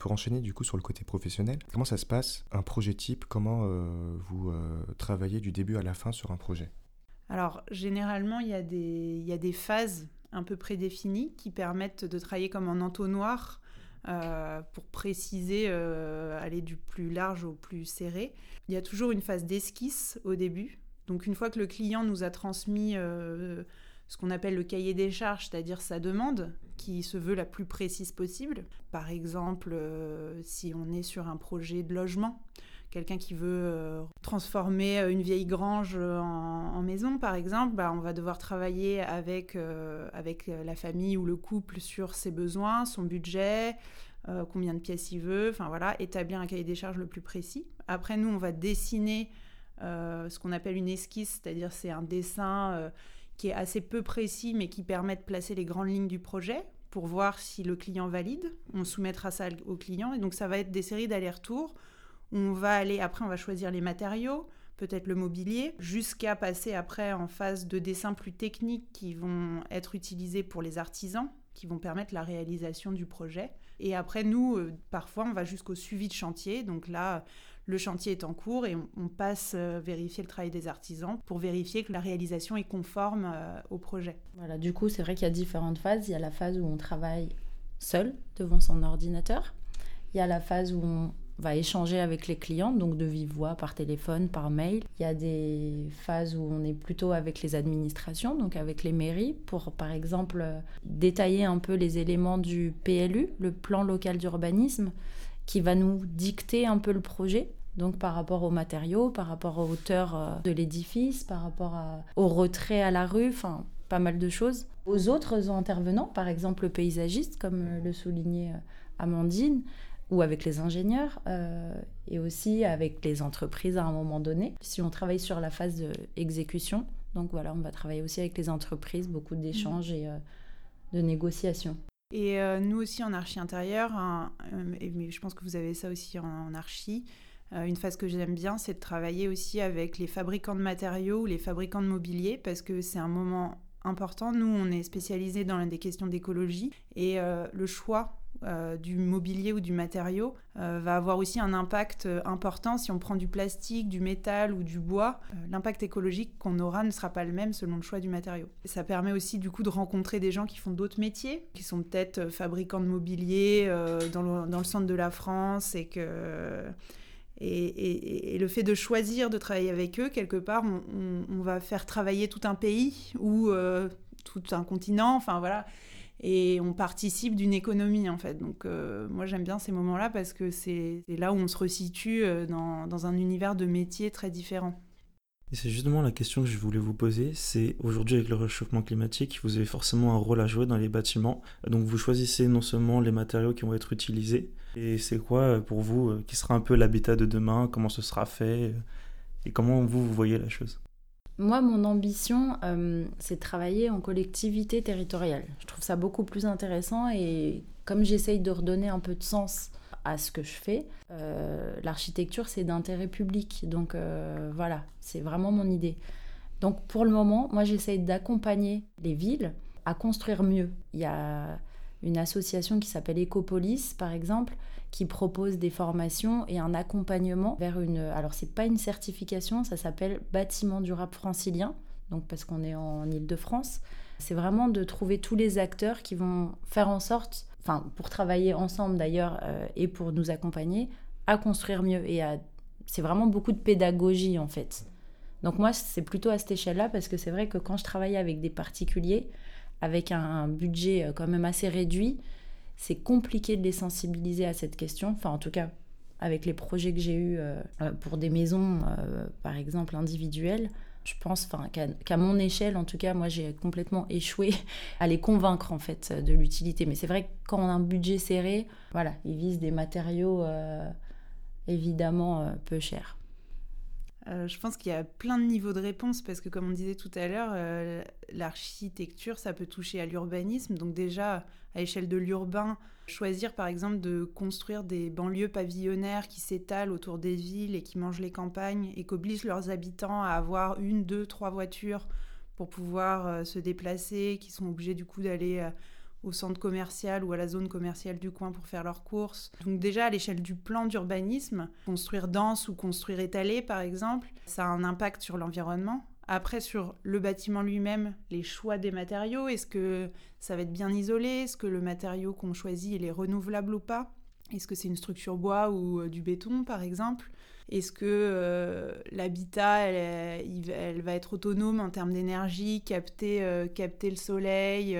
pour enchaîner du coup sur le côté professionnel, comment ça se passe un projet type? Comment vous travaillez du début à la fin sur un projet? Alors généralement il y, a des, y a des phases un peu prédéfinies qui permettent de travailler comme en entonnoir euh, pour préciser, euh, aller du plus large au plus serré. Il y a toujours une phase d'esquisse au début. Donc une fois que le client nous a transmis euh, ce qu'on appelle le cahier des charges, c'est-à-dire sa demande, qui se veut la plus précise possible. Par exemple, si on est sur un projet de logement, quelqu'un qui veut euh, transformer euh, une vieille grange euh, en, maison, par exemple, bah, on va devoir travailler avec, avec la famille ou le couple sur ses besoins, son budget, combien de pièces il veut, enfin voilà, établir un cahier des charges le plus précis. Après, nous, on va dessiner ce qu'on appelle une esquisse, c'est-à-dire c'est un dessin qui est assez peu précis, mais qui permet de placer les grandes lignes du projet pour voir si le client valide. On soumettra ça au client, et donc ça va être des séries d'allers-retours on va aller, après, on va choisir les matériaux, peut-être le mobilier, jusqu'à passer après en phase de dessin plus technique qui vont être utilisés pour les artisans, qui vont permettre la réalisation du projet. Et après, nous, euh, parfois, on va jusqu'au suivi de chantier. Donc là, le chantier est en cours et on, passe euh, vérifier le travail des artisans pour vérifier que la réalisation est conforme euh, au projet. Voilà, du coup, c'est vrai qu'il y a différentes phases. Il y a la phase où on travaille seul devant son ordinateur. Il y a la phase où on va échanger avec les clients, donc de vive voix, par téléphone, par mail. Il y a des phases où on est plutôt avec les administrations, donc avec les mairies, pour par exemple détailler un peu les éléments du PLU, le plan local d'urbanisme, qui va nous dicter un peu le projet. Donc par rapport aux matériaux, par rapport aux hauteurs euh, de l'édifice, par rapport au retrait à la rue, enfin pas mal de choses. Aux autres intervenants, par exemple le paysagiste, comme le soulignait euh, Amandine, ou avec les ingénieurs euh, et aussi avec les entreprises à un moment donné. Si on travaille sur la phase d'exécution, donc voilà, on va travailler aussi avec les entreprises, beaucoup d'échanges et euh, de négociations. Et euh, nous aussi en archi intérieur, mais je pense que vous avez ça aussi en, archi, une phase que j'aime bien, c'est de travailler aussi avec les fabricants de matériaux ou les fabricants de mobilier parce que c'est un moment important. Nous, on est spécialisé dans des questions d'écologie et le choix euh, du mobilier ou du matériau euh, va avoir aussi un impact euh, important si on prend du plastique, du métal ou du bois. L'impact écologique qu'on aura ne sera pas le même selon le choix du matériau. Ça permet aussi du coup de rencontrer des gens qui font d'autres métiers, qui sont peut-être fabricants de mobilier dans le, centre de la France et que... Et, le fait de choisir de travailler avec eux, quelque part, on, va faire travailler tout un pays ou tout un continent. Enfin voilà, et on participe d'une économie en fait. Donc euh, moi j'aime bien ces moments-là parce que c'est là où on se resitue euh, dans, un univers de métiers très différents. Et c'est justement la question que je voulais vous poser, c'est aujourd'hui avec le réchauffement climatique, vous avez forcément un rôle à jouer dans les bâtiments. Donc vous choisissez non seulement les matériaux qui vont être utilisés, et c'est quoi euh, pour vous qui sera un peu l'habitat de demain, comment ce sera fait, et comment vous, vous voyez la chose? Moi, mon ambition, euh, c'est de travailler en collectivité territoriale. Je trouve ça beaucoup plus intéressant et comme j'essaye de redonner un peu de sens à ce que je fais, euh, l'architecture, c'est d'intérêt public. Donc euh, voilà, c'est vraiment mon idée. Donc pour le moment, moi, j'essaye d'accompagner les villes à construire mieux. Il y a une association qui s'appelle Ecopolis, par exemple, qui propose des formations et un accompagnement vers une. Alors, c'est pas une certification, ça s'appelle Bâtiment durable francilien, donc parce qu'on est en Ile-de-France. C'est vraiment de trouver tous les acteurs qui vont faire en sorte, enfin, pour travailler ensemble d'ailleurs euh, et pour nous accompagner, à construire mieux. Et c'est vraiment beaucoup de pédagogie en fait. Donc, moi, c'est plutôt à cette échelle-là parce que c'est vrai que quand je travaille avec des particuliers, avec un budget euh, quand même assez réduit, c'est compliqué de les sensibiliser à cette question. Enfin, en tout cas, avec les projets que j'ai eus euh, euh, pour des maisons, par exemple, individuelles, je pense qu'à mon échelle, en tout cas, moi, j'ai complètement échoué à les convaincre, en fait, de l'utilité. Mais c'est vrai que quand on a un budget serré, voilà, ils visent des matériaux évidemment peu chers. Euh, je pense qu'il y a plein de niveaux de réponse parce que, comme on disait tout à l'heure, euh, l'architecture, ça peut toucher à l'urbanisme. Donc déjà, à l'échelle de l'urbain, choisir par exemple de construire des banlieues pavillonnaires qui s'étalent autour des villes et qui mangent les campagnes et qu'obligent leurs habitants à avoir une, deux, trois voitures pour pouvoir euh, se déplacer, qui sont obligés du coup d'aller au centre commercial ou à la zone commerciale du coin pour faire leurs courses. Donc déjà à l'échelle du plan d'urbanisme, construire dense ou construire étalé par exemple, ça a un impact sur l'environnement. Après sur le bâtiment lui-même, les choix des matériaux, est-ce que ça va être bien isolé Est-ce que le matériau qu'on choisit il est renouvelable ou pas? Est-ce que c'est une structure bois ou euh, du béton par exemple? Est-ce que euh, l'habitat, elle, va être autonome en termes d'énergie, capter, euh, capter le soleil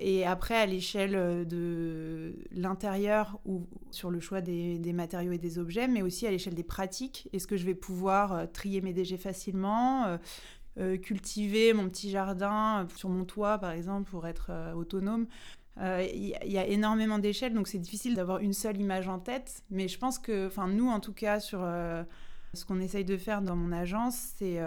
et après, à l'échelle euh, de l'intérieur ou sur le choix des, matériaux et des objets, mais aussi à l'échelle des pratiques, est-ce que je vais pouvoir euh, trier mes déchets facilement euh, cultiver mon petit jardin sur mon toit, par exemple, pour être autonome? Il y, a énormément d'échelles, donc c'est difficile d'avoir une seule image en tête. Mais je pense que, enfin, nous, en tout cas, sur ce qu'on essaye de faire dans mon agence, c'est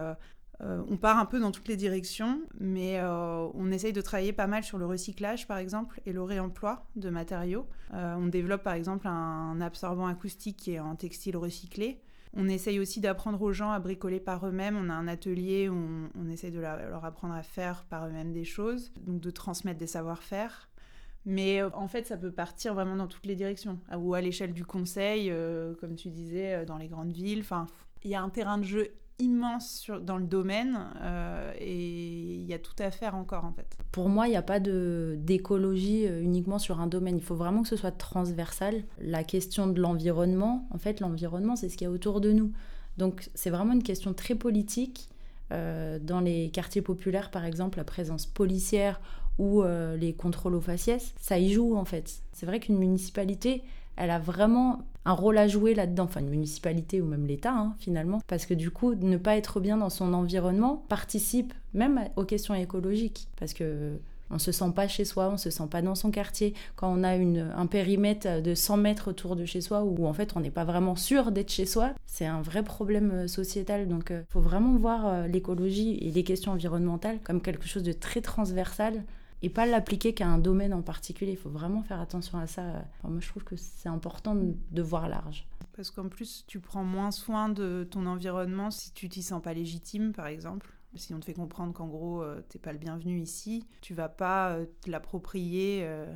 euh, on part un peu dans toutes les directions, mais euh, on essaye de travailler pas mal sur le recyclage, par exemple, et le réemploi de matériaux. Euh, on développe, par exemple, un absorbant acoustique qui est en textile recyclé. On essaye aussi d'apprendre aux gens à bricoler par eux-mêmes. On a un atelier où on, essaye de leur apprendre à faire par eux-mêmes des choses, donc de transmettre des savoir-faire. Mais en fait, ça peut partir vraiment dans toutes les directions. Ou à l'échelle du conseil, comme tu disais, dans les grandes villes. Enfin, il y a un terrain de jeu immense dans le domaine euh, et il y a tout à faire encore en fait. Pour moi, il n'y a pas d'écologie euh, uniquement sur un domaine. Il faut vraiment que ce soit transversal. La question de l'environnement, en fait, l'environnement, c'est ce qu'il y a autour de nous. Donc, c'est vraiment une question très politique. Euh, dans les quartiers populaires, par exemple, la présence policière ou les contrôles aux faciès, ça y joue en fait. C'est vrai qu'une municipalité, elle a vraiment un rôle à jouer là-dedans, enfin une municipalité ou même l'État hein, finalement, parce que du coup, ne pas être bien dans son environnement participe même aux questions écologiques, parce que on se sent pas chez soi, on se sent pas dans son quartier. Quand on a un périmètre de 100 mètres autour de chez soi, où en fait on n'est pas vraiment sûr d'être chez soi, c'est un vrai problème euh, sociétal. Donc il euh, faut vraiment voir euh, l'écologie et les questions environnementales comme quelque chose de très transversal et pas l'appliquer qu'à un domaine en particulier. Il faut vraiment faire attention à ça. moi, je trouve que c'est important de voir large. Parce qu'en plus, tu prends moins soin de ton environnement si tu t'y sens pas légitime, par exemple. Si on te fait comprendre qu'en gros, tu euh, t'es pas le bienvenu ici, tu vas pas euh, te l'approprier euh,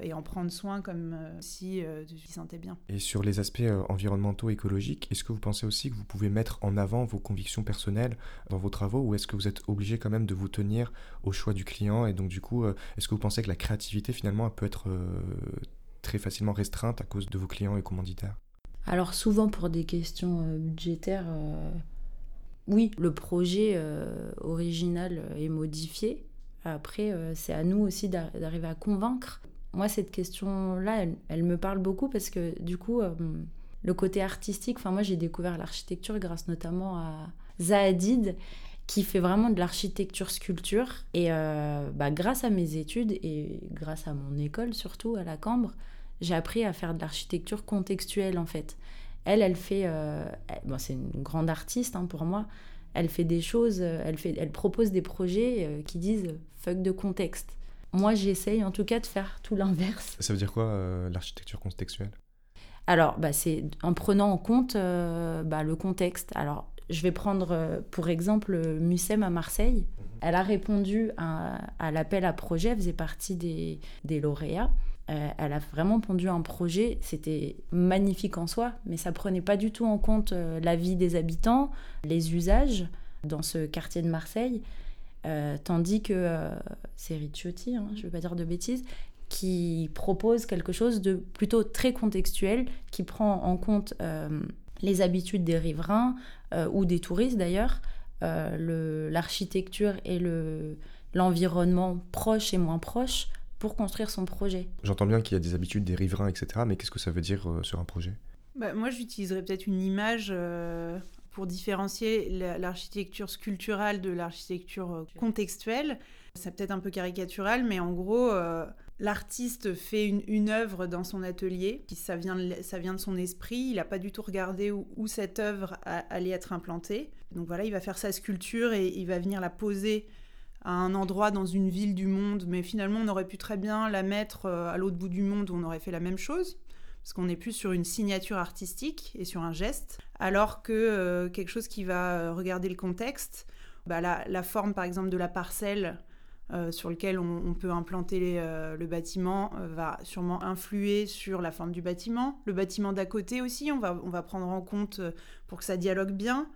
et en prendre soin comme si tu t'y sentais bien. Et sur les aspects environnementaux, écologiques, est-ce que vous pensez aussi que vous pouvez mettre en avant vos convictions personnelles dans vos travaux ou est-ce que vous êtes obligé quand même de vous tenir au choix du client et donc du coup, est-ce que vous pensez que la créativité finalement peut être très facilement restreinte à cause de vos clients et commanditaires? Alors souvent pour des questions budgétaires, oui, le projet euh, original est modifié. Après, euh, c'est à nous aussi d'arriver à convaincre. Moi, cette question-là, elle, me parle beaucoup parce que du coup, euh, le côté artistique, enfin moi j'ai découvert l'architecture grâce notamment à Zahadid qui fait vraiment de l'architecture sculpture. Et bah, grâce à mes études et grâce à mon école surtout à la Cambre, j'ai appris à faire de l'architecture contextuelle en fait. Elle, elle fait. Euh, bon, c'est une grande artiste hein, pour moi. Elle fait des choses, euh, elle, fait, elle propose des projets euh, qui disent fuck de contexte. Moi, j'essaye en tout cas de faire tout l'inverse. Ça veut dire quoi l'architecture contextuelle? Alors, bah, c'est en prenant en compte bah, le contexte. Alors, je vais prendre pour exemple Mucem à Marseille. Mhm. Elle a répondu à, à l'appel à projet, elle faisait partie des, des lauréats. Euh, elle a vraiment pondu un projet, c'était magnifique en soi, mais ça prenait pas du tout en compte euh, la vie des habitants, les usages dans ce quartier de Marseille, euh, tandis que c'est Ricciotti, hein, je ne vais pas dire de bêtises, qui propose quelque chose de plutôt très contextuel, qui prend en compte les habitudes des riverains ou des touristes d'ailleurs, l'architecture et l'environnement proche et moins proche pour construire son projet. J'entends bien qu'il y a des habitudes des riverains, etc. Mais qu'est-ce que ça veut dire euh, sur un projet? Bah, Moi, j'utiliserais peut-être une image euh, pour différencier l'architecture sculpturale de l'architecture euh, contextuelle. C'est peut-être un peu caricatural, mais en gros, l'artiste fait une, une, œuvre dans son atelier, ça vient de, ça vient de son esprit, il n'a pas du tout regardé où, où cette œuvre allait être implantée. Donc voilà, il va faire sa sculpture et il va venir la poser à un endroit dans une ville du monde, mais finalement on aurait pu très bien la mettre euh, à l'autre bout du monde où on aurait fait la même chose, parce qu'on est plus sur une signature artistique et sur un geste, alors que euh, quelque chose qui va euh, regarder le contexte, bah, la, forme par exemple de la parcelle sur lequel on, peut implanter le bâtiment va sûrement influer sur la forme du bâtiment. Le bâtiment d'à côté aussi, on va, on va prendre en compte pour que ça dialogue bien.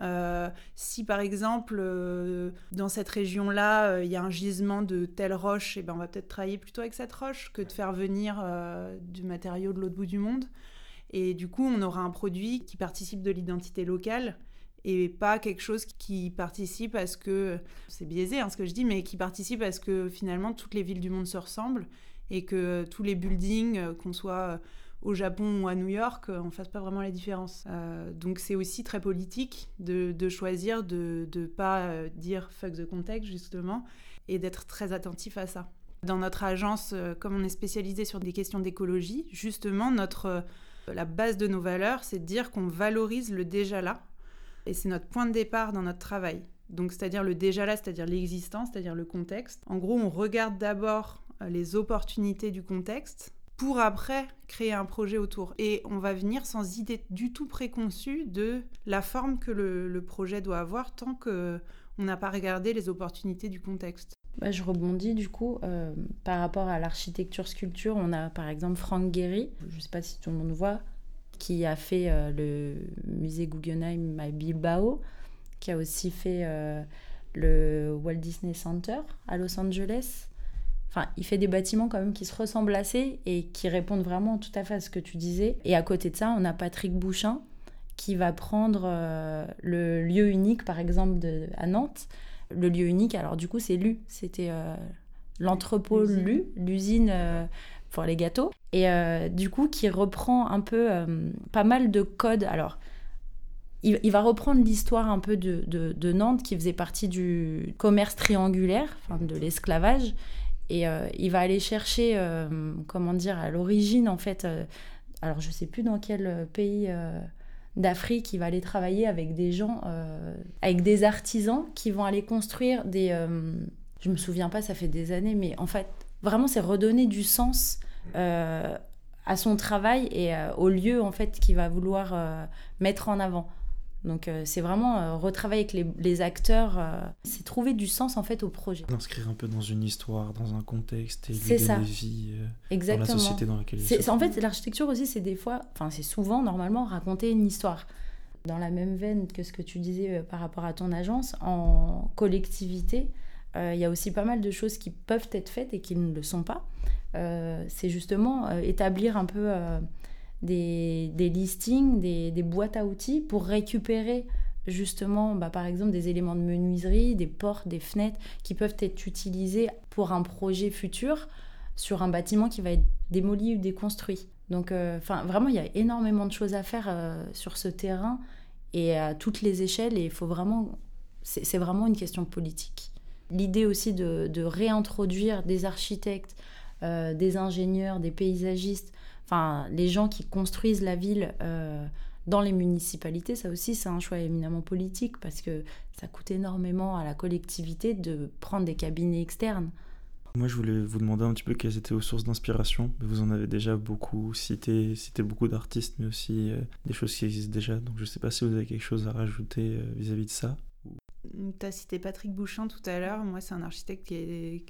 Euh, si par exemple euh, dans cette région-là euh, il y a un gisement de telle roche, et eh ben, on va peut-être travailler plutôt avec cette roche que de faire venir du matériau de l'autre bout du monde. Et du coup, on aura un produit qui participe de l'identité locale et pas quelque chose qui participe à ce que, c'est biaisé hein, ce que je dis, mais qui participe à ce que finalement toutes les villes du monde se ressemblent et que tous les buildings, qu'on soit au Japon ou à New York, euh, on ne fasse pas vraiment la différence. Euh, donc c'est aussi très politique de, choisir de ne pas euh, dire fuck the context justement et d'être très attentif à ça. Dans notre agence, comme on est spécialisé sur des questions d'écologie, justement notre la base de nos valeurs, c'est de dire qu'on valorise le déjà là et c'est notre point de départ dans notre travail. Donc c'est-à-dire le déjà là, c'est-à-dire l'existence, c'est-à-dire le contexte. En gros, on regarde d'abord les opportunités du contexte pour après créer un projet autour. Et on va venir sans idée du tout préconçue de la forme que le, projet doit avoir tant que on n'a pas regardé les opportunités du contexte. Bah, je rebondis du coup euh, par rapport à l'architecture sculpture. On a par exemple Frank Gehry, je ne sais pas si tout le monde voit, qui a fait euh, le musée Guggenheim à Bilbao, qui a aussi fait euh, le Walt Disney Center à Los Angeles. Enfin, il fait des bâtiments quand même qui se ressemblent assez et qui répondent vraiment tout à fait à ce que tu disais. Et à côté de ça, on a Patrick Bouchin qui va prendre euh, le lieu unique, par exemple, de, à Nantes. Le lieu unique, alors du coup, c'est LU. C'était euh, l'entrepôt LU, l'usine euh, pour les gâteaux. Et du coup, qui reprend un peu pas mal de codes. Alors, il, va reprendre l'histoire un peu de, de, Nantes qui faisait partie du commerce triangulaire, enfin de l'esclavage, et euh, il va aller chercher, euh, comment dire, à l'origine, en fait, euh, alors je sais plus dans quel pays d'Afrique, il va aller travailler avec des gens, avec des artisans qui vont aller construire des... je me souviens pas, ça fait des années, mais en fait, vraiment, c'est redonner du sens à son travail et au lieu, en fait, qu'il va vouloir mettre en avant. Donc euh, c'est vraiment euh, retravailler avec les, acteurs, euh, c'est trouver du sens en fait au projet. D'inscrire un peu dans une histoire, dans un contexte et lui donner vie dans la société dans laquelle il se En fait l'architecture aussi c'est des fois, enfin c'est souvent normalement raconter une histoire. Dans la même veine que ce que tu disais par rapport à ton agence, en collectivité, il y a aussi pas mal de choses qui peuvent être faites et qui ne le sont pas. c'est justement établir un peu des, listings, des, boîtes à outils pour récupérer justement, bah, par exemple, des éléments de menuiserie, des portes, des fenêtres qui peuvent être utilisés pour un projet futur sur un bâtiment qui va être démoli ou déconstruit. Donc, euh, vraiment, il y a énormément de choses à faire euh, sur ce terrain et à toutes les échelles. Et il faut vraiment, c'est vraiment une question politique. L'idée aussi de, réintroduire des architectes, euh, des ingénieurs, des paysagistes enfin, les gens qui construisent la ville euh, dans les municipalités, ça aussi c'est un choix éminemment politique parce que ça coûte énormément à la collectivité de prendre des cabinets externes. Moi, je voulais vous demander un petit peu quelles étaient vos sources d'inspiration. Vous en avez déjà beaucoup cité, cité beaucoup d'artistes, mais aussi euh, des choses qui existent déjà. Donc, je ne sais pas si vous avez quelque chose à rajouter vis-à-vis de ça. Tu as cité Patrick Bouchin tout à l'heure. Moi, c'est un architecte qui,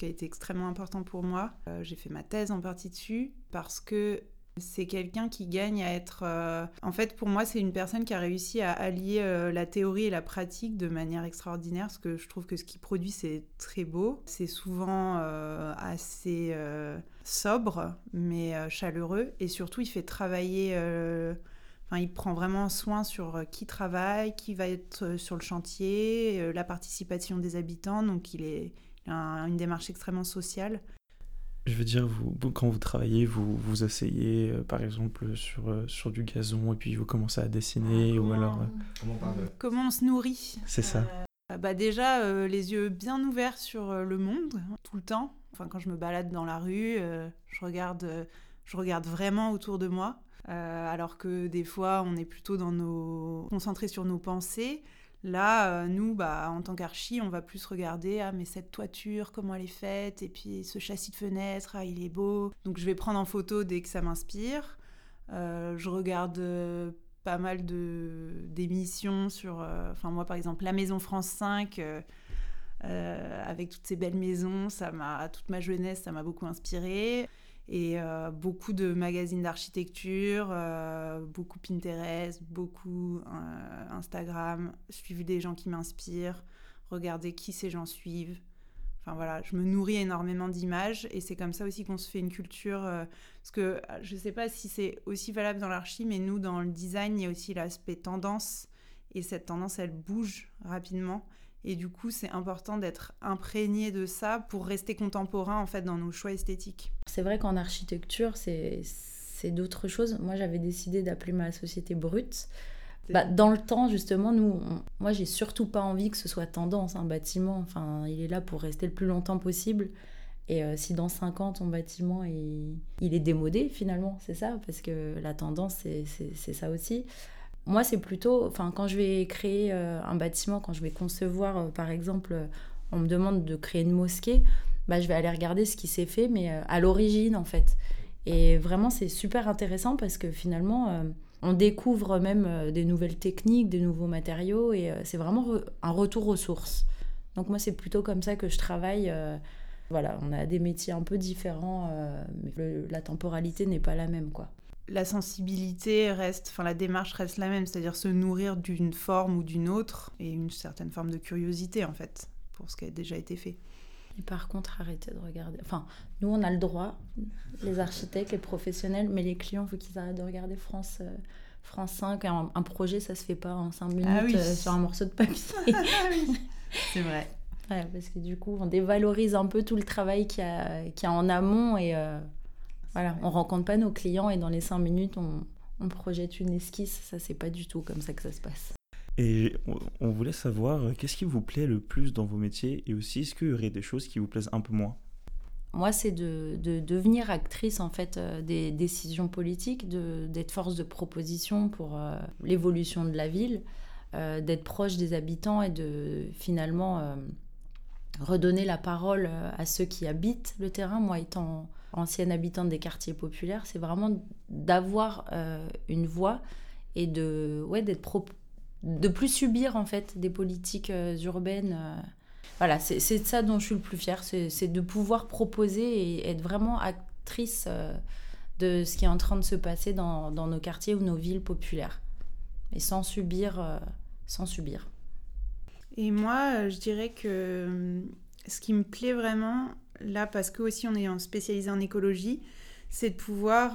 a été extrêmement important pour moi. J'ai fait ma thèse en partie dessus parce que c'est quelqu'un qui gagne à être... Euh, en fait, pour moi, c'est une personne qui a réussi à allier euh, la théorie et la pratique de manière extraordinaire, parce que je trouve que ce qu'il produit, c'est très beau. C'est souvent euh, assez sobre, mais chaleureux. Et surtout, il fait travailler... Enfin, il prend vraiment soin sur qui travaille, qui va être sur le chantier, la participation des habitants. Donc, il, est, il a une démarche extrêmement sociale. Je veux dire, vous, quand vous travaillez, vous vous asseyez euh, par exemple sur, euh, sur du gazon et puis vous commencez à dessiner ou alors... Euh, comment, on se nourrit C'est ça. bah déjà, les yeux bien ouverts sur le monde, tout le temps. Enfin, quand je me balade dans la rue, je, regarde, je regarde vraiment autour de moi. Alors que des fois, on est plutôt dans nos... concentré sur nos pensées. Là, euh, nous, bah, en tant qu'archi, on va plus regarder, ah, mais cette toiture, comment elle est faite, et puis ce châssis de fenêtre, ah, il est beau. Donc je vais prendre en photo dès que ça m'inspire. Euh, je regarde euh, pas mal d'émissions sur, enfin moi par exemple, La Maison France 5. avec toutes ces belles maisons. Ça m'a, toute ma jeunesse, ça m'a beaucoup inspiré. Et beaucoup de magazines d'architecture, beaucoup Pinterest, beaucoup Instagram, suivre des gens qui m'inspirent, regarder qui ces gens suivent. Enfin voilà, je me nourris énormément d'images et c'est comme ça aussi qu'on se fait une culture. Euh, parce que euh, je ne sais pas si c'est aussi valable dans l'archi, mais nous, dans le design, il y a aussi l'aspect tendance. Et cette tendance, elle bouge rapidement. Et du coup, c'est important d'être imprégné de ça pour rester contemporain en fait dans nos choix esthétiques. C'est vrai qu'en architecture, c'est d'autres choses. Moi, j'avais décidé d'appeler ma société Brute bah, dans le temps, justement, nous, moi, j'ai surtout pas envie que ce soit tendance, un bâtiment. Enfin, il est là pour rester le plus longtemps possible. Et euh, si dans 5 ans, ton bâtiment, il, il est démodé, finalement, c'est ça, parce que la tendance, c'est ça aussi. Moi, c'est plutôt, enfin, quand je vais créer euh, un bâtiment, quand je vais concevoir, euh, par exemple, on me demande de créer une mosquée, bah, je vais aller regarder ce qui s'est fait, mais à l'origine, en fait. Et vraiment, c'est super intéressant parce que finalement, on découvre même euh, des nouvelles techniques, des nouveaux matériaux, et euh, c'est vraiment un retour aux sources. Donc moi, c'est plutôt comme ça que je travaille. Euh, voilà, on a des métiers un peu différents, mais la temporalité n'est pas la même, quoi. La sensibilité reste, enfin la démarche reste la même, c'est-à-dire se nourrir d'une forme ou d'une autre, et une certaine forme de curiosité en fait, pour ce qui a déjà été fait. Et par contre, arrêtez de regarder. Enfin, nous, on a le droit, les architectes, les professionnels, mais les clients, il faut qu'ils arrêtent de regarder France, euh, France 5. Un, un, projet, ça se fait pas en 5 minutes ah euh, sur un morceau de papier. C'est vrai. Ouais, parce que du coup, on dévalorise un peu tout le travail qu'il y a, y a en amont et euh, voilà, on rencontre pas nos clients et dans les 5 minutes, on, on projette une esquisse. Ça, c'est pas du tout comme ça que ça se passe. Et on voulait savoir euh, qu'est-ce qui vous plaît le plus dans vos métiers et aussi est-ce qu'il y aurait des choses qui vous plaisent un peu moins? Moi, c'est de, devenir actrice en fait euh, des décisions politiques, d'être force de proposition pour euh, l'évolution de la ville, d'être proche des habitants et de finalement redonner la parole à ceux qui habitent le terrain. Moi, étant ancienne habitante des quartiers populaires, c'est vraiment d'avoir une voix et de ouais, d'être de plus subir en fait des politiques euh, urbaines. Euh. Voilà, c'est ça dont je suis le plus fière, c'est de pouvoir proposer et être vraiment actrice euh, de ce qui est en train de se passer dans, dans nos quartiers ou nos villes populaires. Et sans subir, sans subir. Et moi, je dirais que ce qui me plaît vraiment, là, parce que aussi on est spécialisé en écologie, c'est de pouvoir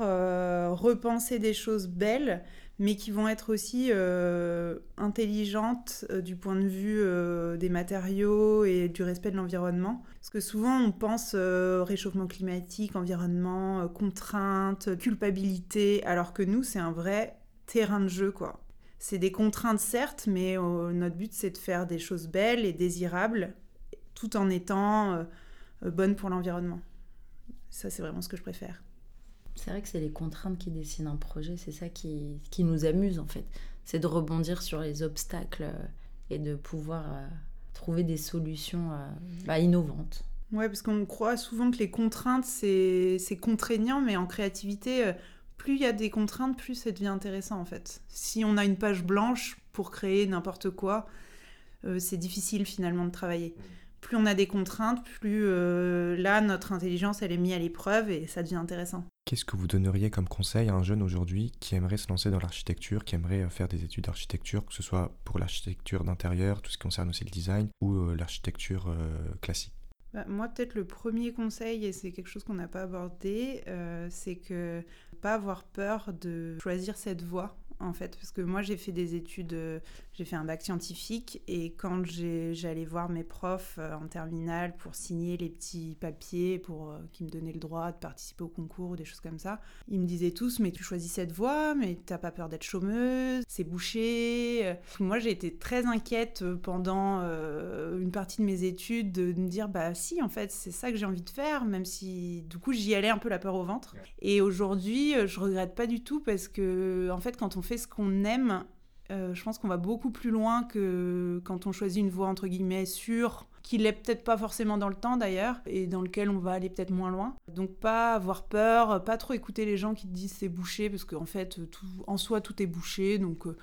repenser des choses belles mais qui vont être aussi euh, intelligentes euh, du point de vue euh, des matériaux et du respect de l'environnement. Parce que souvent on pense réchauffement climatique, environnement, contraintes, culpabilité, alors que nous c'est un vrai terrain de jeu quoi. C'est des contraintes certes, mais notre but c'est de faire des choses belles et désirables, tout en étant bonnes pour l'environnement. Ça c'est vraiment ce que je préfère. C'est vrai que c'est les contraintes qui dessinent un projet, c'est ça qui, qui, nous amuse en fait. C'est de rebondir sur les obstacles euh, et de pouvoir euh, trouver des solutions euh, bah, innovantes. Ouais, parce qu'on croit souvent que les contraintes, c'est contraignant, mais en créativité, plus il y a des contraintes, plus ça devient intéressant en fait. Si on a une page blanche pour créer n'importe quoi, c'est difficile finalement de travailler plus on a des contraintes, plus euh, là, notre intelligence, elle est mise à l'épreuve et ça devient intéressant. Qu'est-ce que vous donneriez comme conseil à un jeune aujourd'hui qui aimerait se lancer dans l'architecture, qui aimerait euh, faire des études d'architecture, que ce soit pour l'architecture d'intérieur, tout ce qui concerne aussi le design, ou euh, l'architecture classique? Bah, moi, peut-être le premier conseil, et c'est quelque chose qu'on n'a pas abordé, c'est que pas avoir peur de choisir cette voie en fait, parce que moi j'ai fait des études, euh, j'ai fait un bac scientifique et quand j'allais voir mes profs euh, en terminale pour signer les petits papiers pour euh, qui me donnaient le droit de participer au concours ou des choses comme ça, ils me disaient tous mais tu choisis cette voie, mais t'as pas peur d'être chômeuse, c'est bouché. Moi j'ai été très inquiète pendant une partie de mes études de me dire bah si en fait c'est ça que j'ai envie de faire, même si du coup j'y allais un peu la peur au ventre. Et aujourd'hui je regrette pas du tout parce que en fait quand on fait ce qu'on aime, euh, je pense qu'on va beaucoup plus loin que quand on choisit une voie entre guillemets sûre, qui l'est peut-être pas forcément dans le temps d'ailleurs, et dans lequel on va aller peut-être moins loin. Donc pas avoir peur, pas trop écouter les gens qui te disent c'est bouché, parce qu'en fait, tout, en soi, tout est bouché. Donc euh,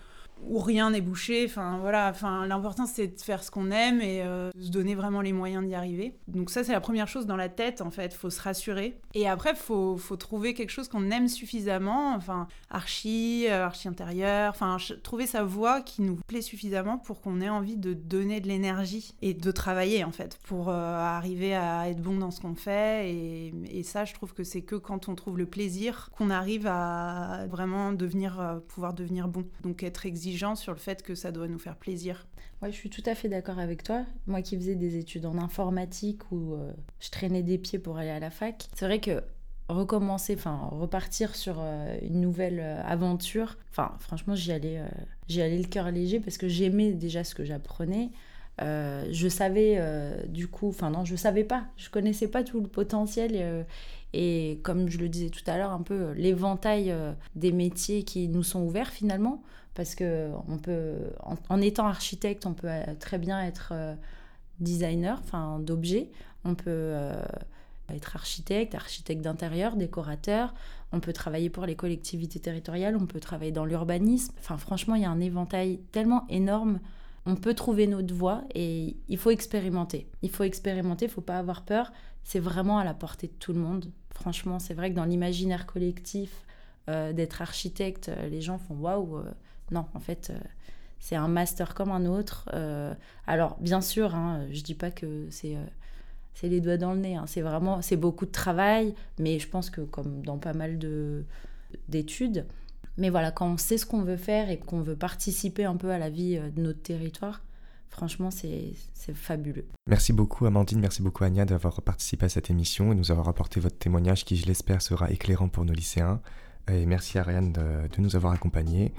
où rien n'est bouché. Enfin voilà, enfin l'important c'est de faire ce qu'on aime et euh, de se donner vraiment les moyens d'y arriver. Donc ça c'est la première chose dans la tête en fait, faut se rassurer. Et après faut faut trouver quelque chose qu'on aime suffisamment, enfin archi, euh, archi intérieur, enfin trouver sa voie qui nous plaît suffisamment pour qu'on ait envie de donner de l'énergie et de travailler en fait pour euh, arriver à être bon dans ce qu'on fait et, ça je trouve que c'est que quand on trouve le plaisir qu'on arrive à vraiment devenir pouvoir devenir bon. Donc être exigeant sur le fait que ça doit nous faire plaisir. Ouais, je suis tout à fait d'accord avec toi. Moi qui faisais des études en informatique où euh, je traînais des pieds pour aller à la fac, c'est vrai que recommencer, enfin repartir sur euh, une nouvelle euh, aventure, enfin franchement j'y allais, j'y allais le cœur léger parce que j'aimais déjà ce que j'apprenais. je savais du coup, enfin non, je savais pas, je connaissais pas tout le potentiel et comme je le disais tout à l'heure, un peu l'éventail des métiers qui nous sont ouverts finalement parce que on peut, en, étant architecte, on peut euh, très bien être euh, designer, enfin d'objets. On peut euh, être architecte, architecte d'intérieur, décorateur. On peut travailler pour les collectivités territoriales. On peut travailler dans l'urbanisme. Enfin, franchement, il y a un éventail tellement énorme. On peut trouver notre voie et il faut expérimenter. Il faut expérimenter, il faut pas avoir peur. C'est vraiment à la portée de tout le monde. Franchement, c'est vrai que dans l'imaginaire collectif d'être architecte, les gens font waouh non, en fait, euh, c'est un master comme un autre. Euh, alors, bien sûr, hein, je dis pas que c'est euh, c'est les doigts dans le nez. Hein. C'est vraiment, c'est beaucoup de travail, mais je pense que comme dans pas mal de d'études, mais voilà, quand on sait ce qu'on veut faire et qu'on veut participer un peu à la vie de notre territoire, franchement, c'est fabuleux. Merci beaucoup Amandine, merci beaucoup Anya d'avoir participé à cette émission et nous avoir apporté votre témoignage qui, je l'espère, sera éclairant pour nos lycéens. Et merci Ariane de, de nous avoir accompagnés.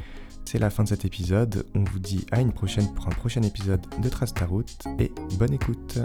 C'est la fin de cet épisode. On vous dit à une prochaine pour un prochain épisode de Trace ta route et bonne écoute.